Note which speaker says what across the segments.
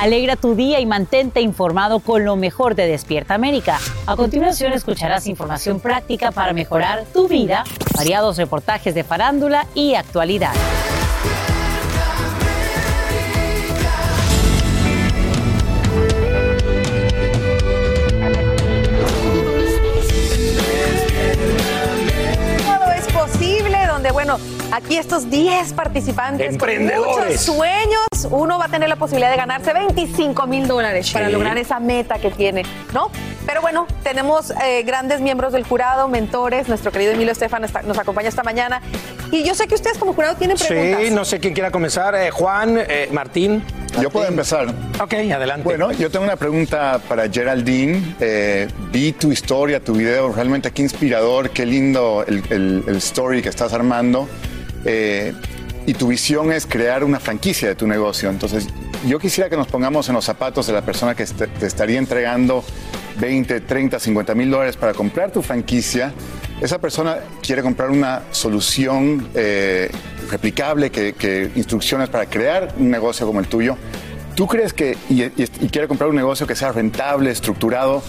Speaker 1: Alegra tu día y mantente informado con lo mejor de Despierta América. A continuación escucharás información práctica para mejorar tu vida, variados reportajes de farándula y actualidad.
Speaker 2: Todo es posible, donde, bueno, aquí estos 10 participantes con
Speaker 3: Emprendedores.
Speaker 2: muchos sueños, uno va a tener la posibilidad de ganarse 25 mil dólares para lograr esa meta que tiene, ¿no? Pero bueno, tenemos eh, grandes miembros del jurado, mentores, nuestro querido Emilio Estefan está- nos acompaña esta mañana. Y yo sé que ustedes como jurado tienen preguntas.
Speaker 3: Sí, no sé quién quiera comenzar. Eh, Juan, eh, Martín.
Speaker 4: Yo puedo empezar.
Speaker 3: Ok, adelante.
Speaker 4: Bueno, yo tengo una pregunta para Geraldine. Eh, vi tu historia, tu video, realmente qué inspirador, qué lindo el, el- el story que estás armando. Eh, y tu visión es crear una franquicia de tu negocio. Entonces, yo quisiera que nos pongamos en los zapatos de la persona que est- te estaría entregando 20, 30, 50 mil dólares para comprar tu franquicia. Esa persona quiere comprar una solución eh, replicable, que, instrucciones para crear un negocio como el tuyo. ¿Tú crees que, y, y- quiere comprar un negocio que sea rentable, estructurado?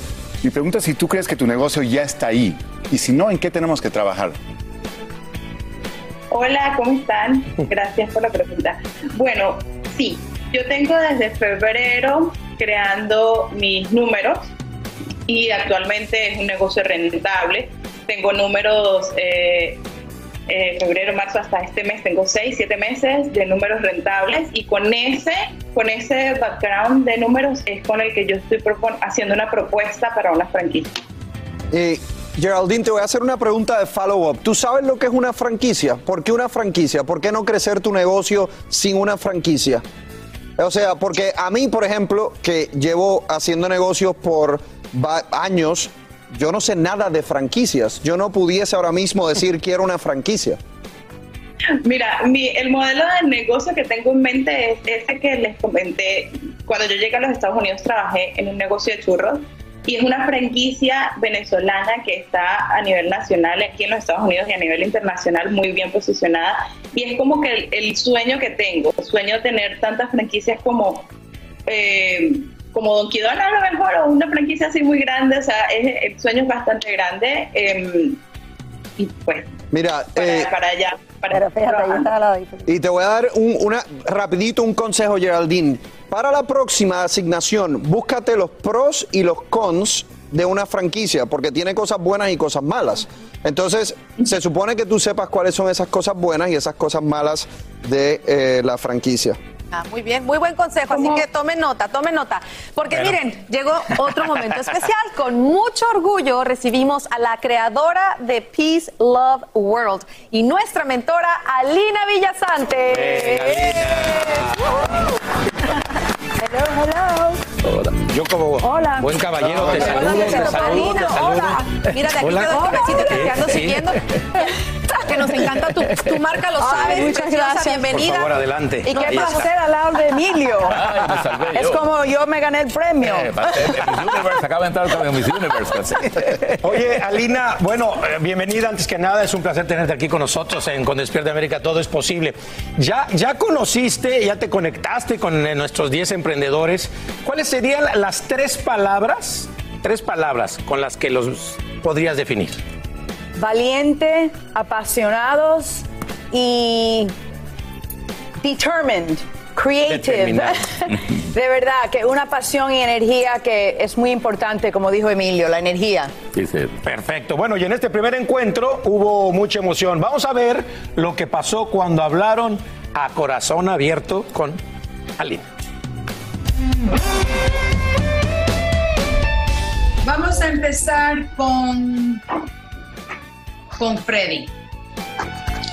Speaker 4: Mi pregunta si tú crees que tu negocio ya está ahí. Y si no, ¿en qué tenemos que trabajar?
Speaker 5: Hola, ¿cómo están? Gracias por la pregunta. Bueno, sí, yo tengo desde febrero creando mis números y actualmente es un negocio rentable. Tengo números, eh, eh, febrero, marzo hasta este mes, tengo seis, siete meses de números rentables y con ese, con ese background de números es con el que yo estoy propon- haciendo una propuesta para una franquicia.
Speaker 3: Eh, Geraldine, te voy a hacer una pregunta de follow-up. ¿Tú sabes lo que es una franquicia? ¿Por qué una franquicia? ¿Por qué no crecer tu negocio sin una franquicia? O sea, porque a mí, por ejemplo, que llevo haciendo negocios por años, yo no sé nada de franquicias. Yo no pudiese ahora mismo decir quiero una franquicia.
Speaker 5: Mira, mi- el modelo de negocio que tengo en mente es ese que les comenté. Cuando yo llegué a los Estados Unidos trabajé en un negocio de churros y es una franquicia venezolana que está a nivel nacional aquí en los Estados Unidos y a nivel internacional muy bien posicionada. Y es como que el, el sueño que tengo, el sueño de tener tantas franquicias como... eh, como Don Quidón a lo mejor, o una franquicia así muy grande, o sea, es- el sueño es bastante grande. eh, y pues,
Speaker 3: Mira,
Speaker 5: para,
Speaker 3: eh,
Speaker 5: para allá. Para
Speaker 2: Pero fíjate, ahí está la diferencia.
Speaker 3: Y te voy a dar un, una, rapidito un consejo, Geraldine. Para la próxima asignación, búscate los pros y los cons de una franquicia, porque tiene cosas buenas y cosas malas. Entonces, se supone que tú sepas cuáles son esas cosas buenas y esas cosas malas de eh, la franquicia.
Speaker 2: Ah, muy bien, muy buen consejo, así que tomen nota, tomen nota. Porque
Speaker 3: Bueno.
Speaker 2: miren, llegó otro momento especial. Con mucho orgullo recibimos a la creadora de Peace Love World y nuestra mentora, Alina Villasante. Hello, hello.
Speaker 3: Yo como
Speaker 2: Hola.
Speaker 3: buen caballero te saludo, te
Speaker 2: Hola,
Speaker 3: saludo, te
Speaker 2: Alina,
Speaker 3: saludo.
Speaker 2: hola. Mira, de aquí
Speaker 3: Hola.
Speaker 2: te doy un besito que te ando siguiendo. Que nos encanta tu, tu marca, lo sabes.
Speaker 6: muchas
Speaker 2: preciosa,
Speaker 6: gracias.
Speaker 2: Bienvenida.
Speaker 3: Por favor, adelante.
Speaker 6: Y qué
Speaker 3: Ahí está.
Speaker 6: placer hablar de Emilio.
Speaker 7: Ay, me salvé
Speaker 6: es
Speaker 7: yo.
Speaker 6: como yo me gané el premio.
Speaker 7: Eh, Miss Universe, acaba de entrar con Miss Universe.
Speaker 3: Oye, Alina, bueno, eh, bienvenida antes que nada, es un placer tenerte aquí con nosotros en Con Despierta América, todo es posible. Ya, ya conociste, ya te conectaste con eh, nuestros 10 emprendedores. ¿Cuáles serían las tres palabras, tres palabras con las que los podrías definir?
Speaker 6: Valiente, apasionados y determined, creative. De verdad, que una pasión y energía que es muy importante, como dijo Emilio, la energía.
Speaker 8: Perfecto. Bueno, y en este primer encuentro hubo mucha emoción. Vamos a ver lo que pasó cuando hablaron a corazón abierto con Aline.
Speaker 9: Vamos a empezar con, con Freddy.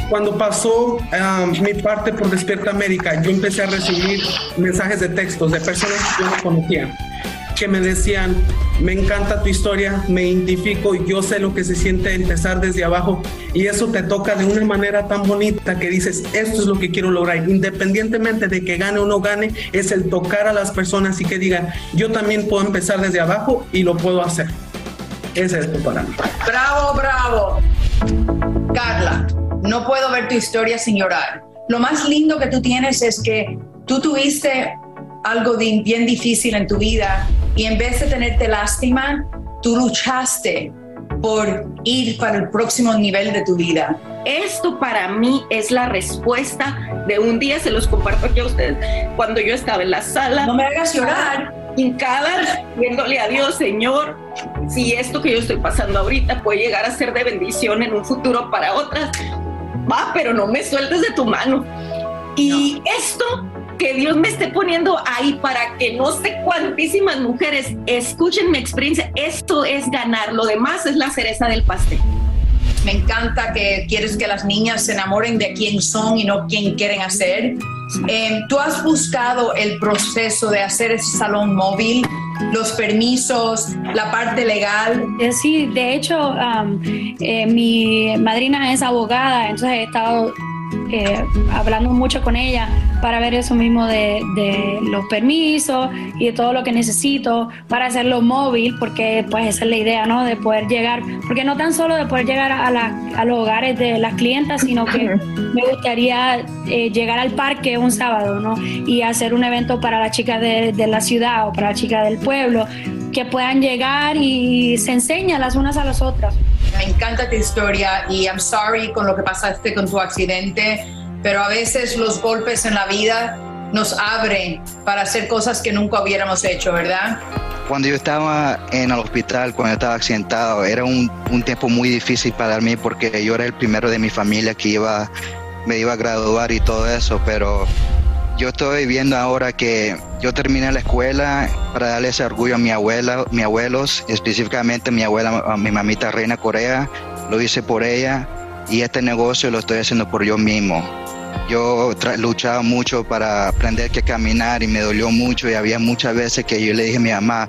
Speaker 10: Cuando pasó um, mi parte por Despierta América, yo empecé a recibir mensajes de textos de personas que yo no conocía, que me decían, me encanta tu historia, me identifico, yo sé lo que se siente empezar desde abajo y eso te toca de una manera tan bonita que dices, esto es lo que quiero lograr, independientemente de que gane o no gane, es el tocar a las personas y que digan, yo también puedo empezar desde abajo y lo puedo hacer. Ese es esto para mí.
Speaker 9: Bravo, bravo. Carla, no puedo ver tu historia sin llorar. Lo más lindo que tú tienes es que tú tuviste algo bien difícil en tu vida y en vez de tenerte lástima, tú luchaste por ir para el próximo nivel de tu vida.
Speaker 11: Esto para mí es la respuesta de un día, se los comparto aquí a ustedes, cuando yo estaba en la sala.
Speaker 9: No me hagas llorar.
Speaker 11: Hincada, viéndole a Dios, Señor, si esto que yo estoy pasando ahorita puede llegar a ser de bendición en un futuro para otras, va, pero no me sueltes de tu mano. Y esto que Dios me esté poniendo ahí para que no sé cuantísimas mujeres escuchen mi experiencia, esto es ganar, lo demás es la cereza del pastel.
Speaker 9: Me encanta que quieres que las niñas se enamoren de quién son y no quién quieren hacer. Eh, ¿Tú has buscado el proceso de hacer ese salón móvil, los permisos, la parte legal?
Speaker 12: Eh, Sí, de hecho, eh, mi madrina es abogada, entonces he estado eh, hablando mucho con ella para ver eso mismo de, de los permisos y de todo lo que necesito para hacerlo móvil, porque pues esa es la idea, ¿no? De poder llegar, porque no tan solo de poder llegar a, la- a los hogares de las clientas, sino que me gustaría eh, llegar al parque un sábado, ¿no? Y hacer un evento para las chicas de, de la ciudad o para las chicas del pueblo, que puedan llegar y se enseñan las unas a las otras.
Speaker 9: Me encanta tu historia y I'm sorry con lo que pasaste con tu accidente, pero a veces los golpes en la vida nos abren para hacer cosas que nunca hubiéramos hecho, ¿verdad?
Speaker 13: Cuando yo estaba en el hospital, cuando estaba accidentado, era un, un tiempo muy difícil para mí porque yo era el primero de mi familia que iba, me iba a graduar y todo eso, pero yo estoy viendo ahora que yo terminé la escuela para darle ese orgullo a mi abuela, mis abuelos, específicamente mi abuela, a mi mamita Reina Corea, lo hice por ella y este negocio lo estoy haciendo por yo mismo. Yo luchaba mucho para aprender que caminar y me dolió mucho y había muchas veces que yo le dije a mi mamá,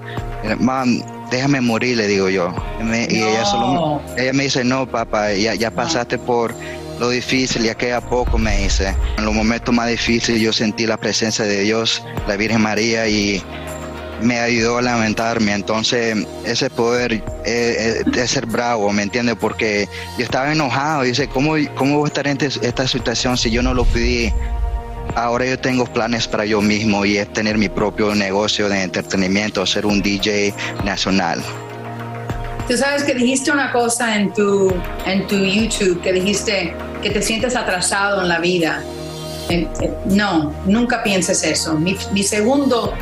Speaker 13: mam, déjame morir, le digo yo. Y, me- y ella, solo, me- ella me dice, no, papá, ya, ya pasaste por lo difícil, ya queda poco, me dice. En los momentos más difíciles yo sentí la presencia de Dios, la Virgen María y me ayudó a lamentarme. Entonces, ese poder eh, eh, de ser bravo, ¿me entiendes? Porque yo estaba enojado. Dice, ¿cómo, ¿cómo voy a estar en este- esta situación si yo no lo pedí? Ahora yo tengo planes para yo mismo y es tener mi propio negocio de entretenimiento, ser un DJ nacional.
Speaker 9: Tú sabes que dijiste una cosa en tu, en tu YouTube, que dijiste que te sientes atrasado en la vida. Eh, eh, No, nunca pienses eso. Mi, mi segundo,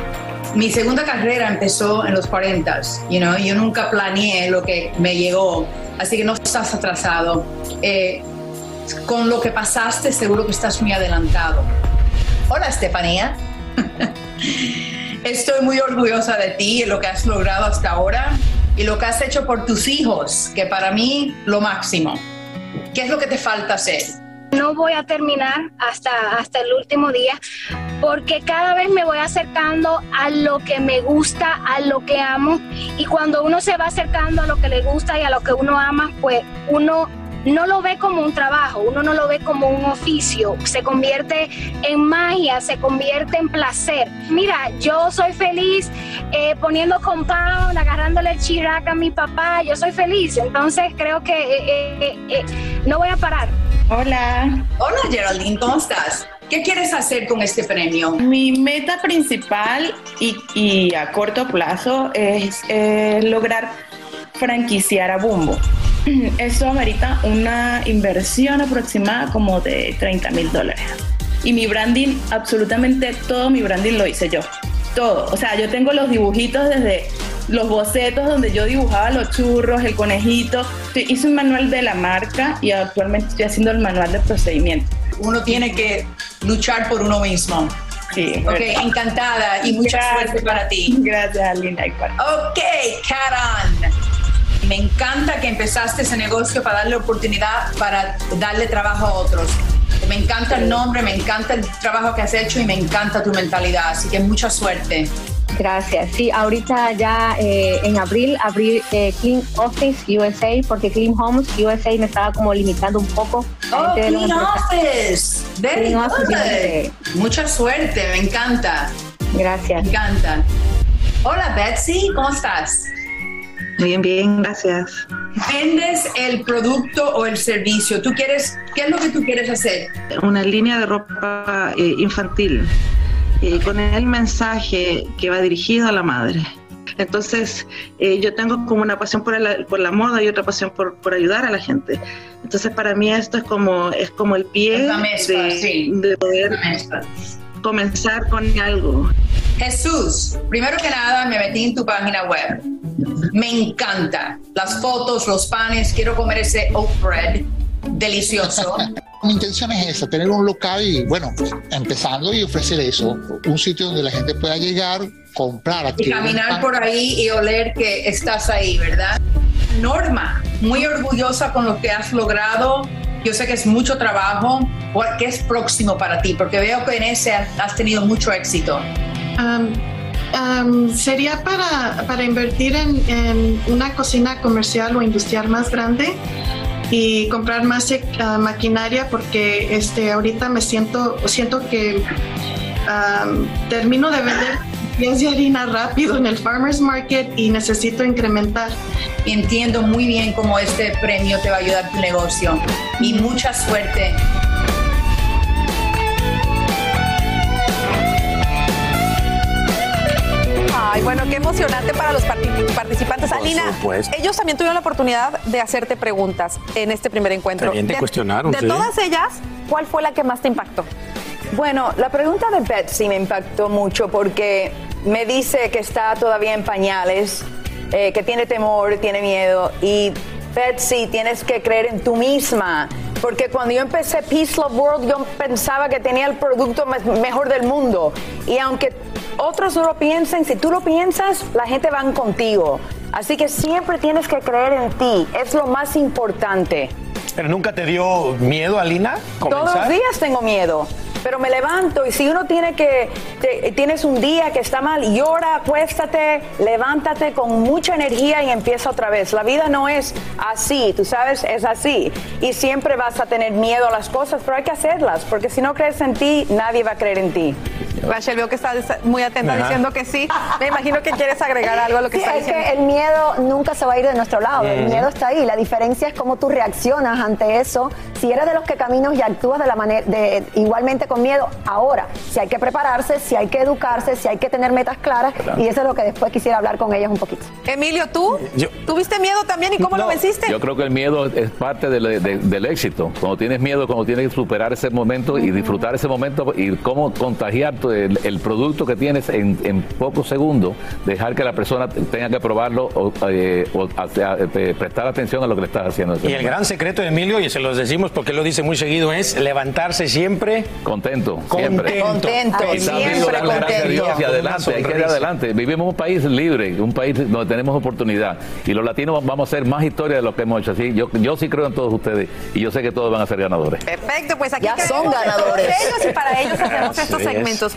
Speaker 9: mi segunda carrera empezó en los 40, you know, yo nunca planeé lo que me llegó, así que no estás atrasado. Eh, con lo que pasaste, seguro que estás muy adelantado. Hola, Estefanía. Estoy muy orgullosa de ti y lo que has logrado hasta ahora y lo que has hecho por tus hijos, que para mí lo máximo. ¿Qué es lo que te falta hacer?
Speaker 14: No voy a terminar hasta, hasta el último día porque cada vez me voy acercando a lo que me gusta, a lo que amo y cuando uno se va acercando a lo que le gusta y a lo que uno ama, pues uno no lo ve como un trabajo, uno no lo ve como un oficio, se convierte en magia, se convierte en placer. Mira, yo soy feliz eh, poniendo compound, agarrándole el chirac a mi papá, yo soy feliz, entonces creo que eh, eh, eh, no voy a parar.
Speaker 9: Hola. Hola Geraldine, ¿cómo estás? ¿Qué quieres hacer con este premio?
Speaker 5: Mi meta principal y, y a corto plazo es eh, lograr franquiciar a Bumbo. Esto amerita una inversión aproximada como de 30 mil dólares. y mi branding, absolutamente todo mi branding lo hice yo. Todo. O sea, yo tengo los dibujitos desde los bocetos donde yo dibujaba los churros, el conejito. Hice un manual de la marca y actualmente estoy haciendo el manual de procedimiento.
Speaker 9: Uno tiene que luchar por uno mismo.
Speaker 5: Sí.
Speaker 9: Ok, encantada y mucha suerte para ti.
Speaker 5: Gracias, Alina.
Speaker 9: Ok, Karen. Me encanta que empezaste ese negocio para darle oportunidad, para darle trabajo a otros. Me encanta el nombre, me encanta el trabajo que has hecho y me encanta tu mentalidad. Así que mucha suerte.
Speaker 15: Gracias. Sí, ahorita ya eh, en abril abrí eh, Clean Office USA porque Clean Homes USA me estaba como limitando un poco.
Speaker 9: Oh, Clean Office. Very
Speaker 15: Clean
Speaker 9: good. Mucha suerte, me encanta.
Speaker 15: Gracias.
Speaker 9: Me encanta. Hola Betsy, ¿cómo estás?
Speaker 16: Bien, bien, gracias.
Speaker 9: Vendes el producto o el servicio. ¿Tú quieres, qué es lo que tú quieres hacer?
Speaker 16: Una línea de ropa eh, infantil eh, con el mensaje que va dirigido a la madre. Entonces, eh, yo tengo como una pasión por la, por la moda y otra pasión por, por ayudar a la gente. Entonces, para mí esto es como, es como el pie
Speaker 9: mezcla,
Speaker 16: de,
Speaker 9: sí.
Speaker 16: de poder comenzar con algo.
Speaker 9: Jesús, primero que nada me metí en tu página web. Me encanta las fotos, los panes. Quiero comer ese oat bread delicioso.
Speaker 17: Mi intención es esa, tener un local y, bueno, empezando y ofrecer eso, un sitio donde la gente pueda llegar, comprar,
Speaker 9: y caminar por ahí y oler que estás ahí, ¿verdad? Norma, muy orgullosa con lo que has logrado. Yo sé que es mucho trabajo. ¿Qué es próximo para ti? Porque veo que en ese has tenido mucho éxito.
Speaker 18: Am, am, sería para, para invertir en, en una cocina comercial o industrial más grande y comprar más ah, maquinaria porque este ahorita me siento siento que am, termino de vender pies de harina rápido en el farmers market y necesito incrementar
Speaker 9: Entiendo muy bien cómo este premio te va a ayudar tu negocio y mucha suerte.
Speaker 2: Ay, bueno, qué emocionante para los parti- participantes.
Speaker 8: Por
Speaker 2: Alina,
Speaker 8: supuesto.
Speaker 2: ellos también tuvieron la oportunidad de hacerte preguntas en este primer encuentro.
Speaker 8: También te
Speaker 2: de,
Speaker 8: cuestionaron,
Speaker 2: De
Speaker 8: sí.
Speaker 2: todas ellas, ¿cuál fue la que más te impactó?
Speaker 6: Bueno, la pregunta de Betsy me impactó mucho porque me dice que está todavía en pañales, eh, que tiene temor, tiene miedo. Y Betsy, tienes que creer en tú misma. Porque cuando yo empecé Peace Love World, yo pensaba que tenía el producto me- mejor del mundo. Y aunque otros no lo piensen, si tú lo piensas, la gente van contigo. Así que siempre tienes que creer en ti. Es lo más importante.
Speaker 8: ¿Pero nunca te dio miedo, Alina?
Speaker 6: Todos los
Speaker 8: comenzar?
Speaker 6: días tengo miedo, pero me levanto y si uno tiene que, te- tienes un día que está mal, llora, acuéstate, levántate con mucha energía y empieza otra vez. La vida no es así, tú sabes, es así. Y siempre vas a tener miedo a las cosas, pero hay que hacerlas, porque si no crees en ti, nadie va a creer en ti.
Speaker 2: Rachel, veo que estás muy atenta
Speaker 6: Ajá.
Speaker 2: diciendo que sí. Me imagino que quieres agregar algo a lo que
Speaker 19: Sí,
Speaker 2: está
Speaker 19: es
Speaker 2: diciendo.
Speaker 19: que el miedo nunca se va a ir de nuestro lado, el miedo está ahí, la diferencia es cómo tú reaccionas ante eso. Si eres de los que caminas y actúas de la manera de igualmente con miedo, ahora, si hay que prepararse, si hay que educarse, si hay que tener metas claras
Speaker 7: Claro.
Speaker 19: y eso es lo que después quisiera hablar con ellos un poquito.
Speaker 2: Emilio, ¿tú?
Speaker 7: Yo-
Speaker 2: ¿Tuviste miedo también y cómo lo venciste?
Speaker 7: Yo creo que el miedo es parte del, de- del éxito. Cuando tienes miedo, cuando tienes que superar ese momento y disfrutar ese momento y cómo contagiar el, el producto que tienes en, en pocos segundos, dejar que la persona tenga que probarlo o, eh, o eh, prestar atención a lo que le estás haciendo.
Speaker 8: Y el gran secreto de Emilio, y se los decimos porque él lo dice muy seguido, es levantarse siempre
Speaker 7: contento. Siempre.
Speaker 6: Contento, siempre contento.
Speaker 7: y adelante, hay que ir adelante. Vivimos en un país libre, un país donde tenemos oportunidad. Y los latinos vamos a hacer más historia de lo que hemos hecho. Así, yo, yo sí creo en todos ustedes y yo sé que todos van a ser ganadores.
Speaker 2: Perfecto, pues aquí
Speaker 6: Ya son ganadores.
Speaker 2: ellos y para ellos hacemos estos segmentos.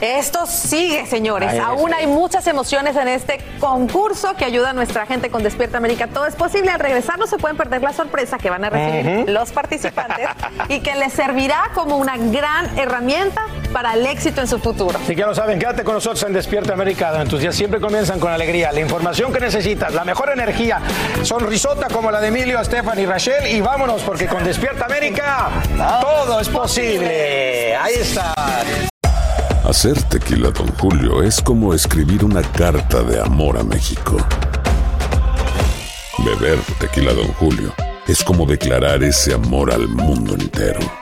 Speaker 2: Esto sigue, señores.
Speaker 7: Ahí es.
Speaker 2: Aún hay muchas emociones en este concurso que ayuda a nuestra gente con Despierta América. Todo es posible. Al regresar no se pueden perder la sorpresa que van a recibir los participantes y que les servirá como una gran herramienta para el éxito en su futuro.
Speaker 8: Así que ya lo saben, quédate con nosotros en Despierta América, donde tus días siempre comienzan con alegría, la información que necesitas, la mejor energía, sonrisota como la de Emilio, Estefan y Rachel, y vámonos, porque con Despierta América todo es posible. Ahí está.
Speaker 20: Hacer tequila, Don Julio, es como escribir una carta de amor a México. Beber tequila, Don Julio, es como declarar ese amor al mundo entero.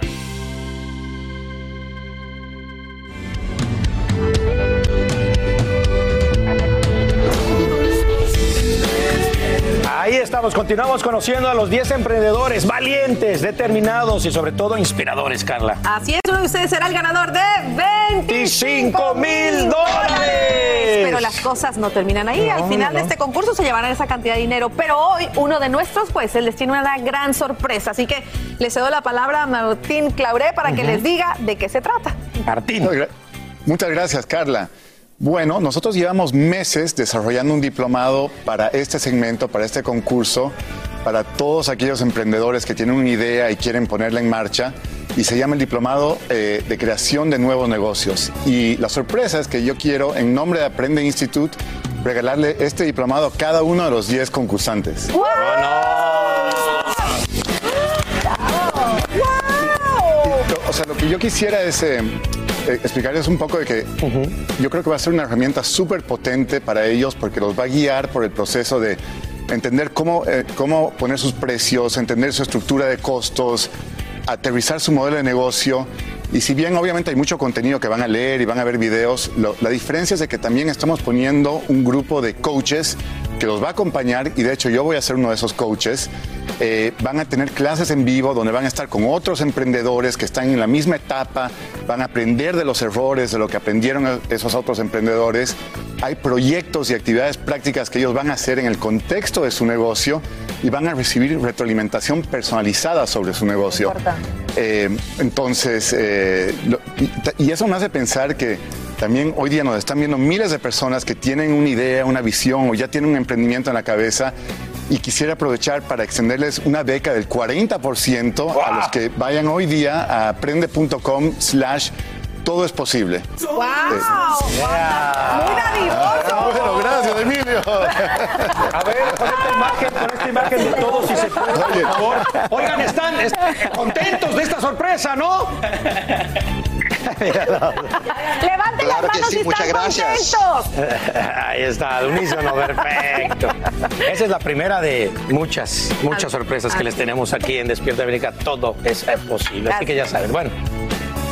Speaker 8: Ahí estamos, continuamos conociendo a los 10 emprendedores valientes, determinados y sobre todo inspiradores, Carla.
Speaker 2: Así es, uno de ustedes será el ganador de 25 mil dólares. Pero las cosas no terminan ahí.
Speaker 8: No,
Speaker 2: Al final
Speaker 8: no,
Speaker 2: de este concurso se llevarán esa cantidad de dinero. Pero hoy uno de nuestros jueces les tiene una gran sorpresa. Así que le cedo la palabra a Martín Clauré para que les diga de qué se trata.
Speaker 8: Martín.
Speaker 4: Muchas gracias, Carla. Bueno, nosotros llevamos meses desarrollando un diplomado para este segmento, para este concurso, para todos aquellos emprendedores que tienen una idea y quieren ponerla en marcha. Y se llama el Diplomado eh, de Creación de Nuevos Negocios. Y la sorpresa es que yo quiero, en nombre de Aprende Institute, regalarle este diplomado a cada uno de los 10 concursantes. O sea, lo que yo quisiera es eh, explicarles un poco de que yo creo que va a ser una herramienta súper potente para ellos porque los va a guiar por el proceso de entender cómo, eh, cómo poner sus precios, entender su estructura de costos, aterrizar su modelo de negocio. Y si bien obviamente hay mucho contenido que van a leer y van a ver videos, lo- la diferencia es de que también estamos poniendo un grupo de coaches que los va a acompañar y de hecho yo voy a ser uno de esos coaches. Eh, van a tener clases en vivo donde van a estar con otros emprendedores que están en la misma etapa, van a aprender de los errores, de lo que aprendieron esos otros emprendedores. Hay proyectos y actividades prácticas que ellos van a hacer en el contexto de su negocio y van a recibir retroalimentación personalizada sobre su negocio. Eh, entonces, eh, lo- y, y eso me hace pensar que también hoy día nos están viendo miles de personas que tienen una idea, una visión o ya tienen un emprendimiento en la cabeza y quisiera aprovechar para extenderles una beca del 40% a los que vayan hoy día a aprende.com slash todo es posible.
Speaker 2: ¡Wow! ¡Muy dadivoso!
Speaker 4: Bueno, gracias, Emilio.
Speaker 8: A ver, con esta imagen, con esta imagen de todos, si se puede, por favor. Oigan, están est- contentos de esta sorpresa, ¿no?
Speaker 2: Levanten las
Speaker 13: Claro que
Speaker 2: manos
Speaker 13: sí,
Speaker 2: si
Speaker 13: muchas
Speaker 2: están
Speaker 13: gracias.
Speaker 2: contentos.
Speaker 8: Ahí está, al unísono, perfecto. Esa es la primera de muchas, muchas sorpresas que les tenemos aquí en Despierta América. Todo es eh, posible, así que ya saben. Bueno,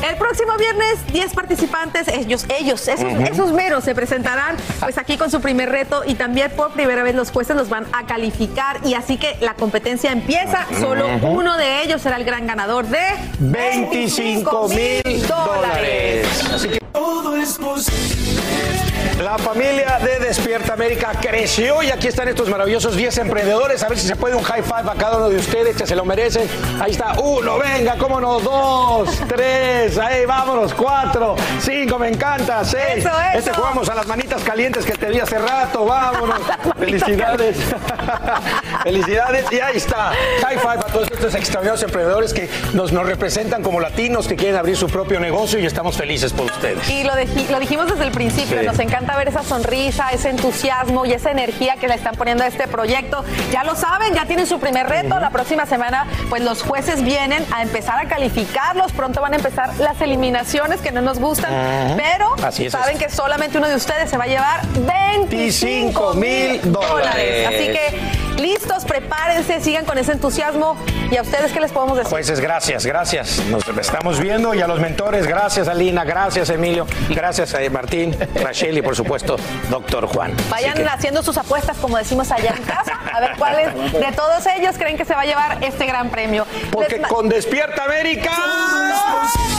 Speaker 2: El próximo viernes, 10 participantes, ellos, ellos, esos, esos meros se presentarán pues aquí con su primer reto y también por primera vez los jueces los van a calificar y así que la competencia empieza. Solo uno de ellos será el gran ganador de
Speaker 8: 25 mil dólares. Así que
Speaker 21: Todo es posible.
Speaker 8: La familia de Despierta América creció y aquí están estos maravillosos 10 emprendedores. A ver si se puede un high five a cada uno de ustedes que se lo merecen. Ahí está, uno, venga, cómo no, dos, tres, ahí vámonos, cuatro, cinco, me encanta, seis.
Speaker 2: Eso, eso.
Speaker 8: Este jugamos a las manitas calientes que te vi hace rato, vámonos. Felicidades. Felicidades. Y ahí está, high five a todos estos extraordinarios emprendedores que nos, nos representan como latinos que quieren abrir su propio negocio y estamos felices por ustedes.
Speaker 2: Y lo, dijimos desde el principio,
Speaker 8: Sí.
Speaker 2: nos encanta ver esa sonrisa, ese entusiasmo y esa energía que le están poniendo a este proyecto. Ya lo saben, ya tienen su primer reto. La próxima semana, pues los jueces vienen a empezar a calificarlos. Pronto van a empezar las eliminaciones que no nos gustan, pero
Speaker 8: Así es
Speaker 2: saben
Speaker 8: esto.
Speaker 2: que solamente uno de ustedes se va a llevar 25 mil dólares. Así que listos prepárense, sigan con ese entusiasmo. ¿Y a ustedes qué les podemos decir?
Speaker 8: Jueces, gracias, gracias. Nos estamos viendo y a los mentores, gracias Alina, gracias Emilio, gracias a Martín, Rachel y por supuesto, doctor Juan.
Speaker 2: Vayan haciendo sus apuestas, como decimos allá en casa, a ver cuáles de todos ellos creen que se va a llevar este gran premio.
Speaker 8: Porque
Speaker 2: Les
Speaker 8: con Despierta América. Ahí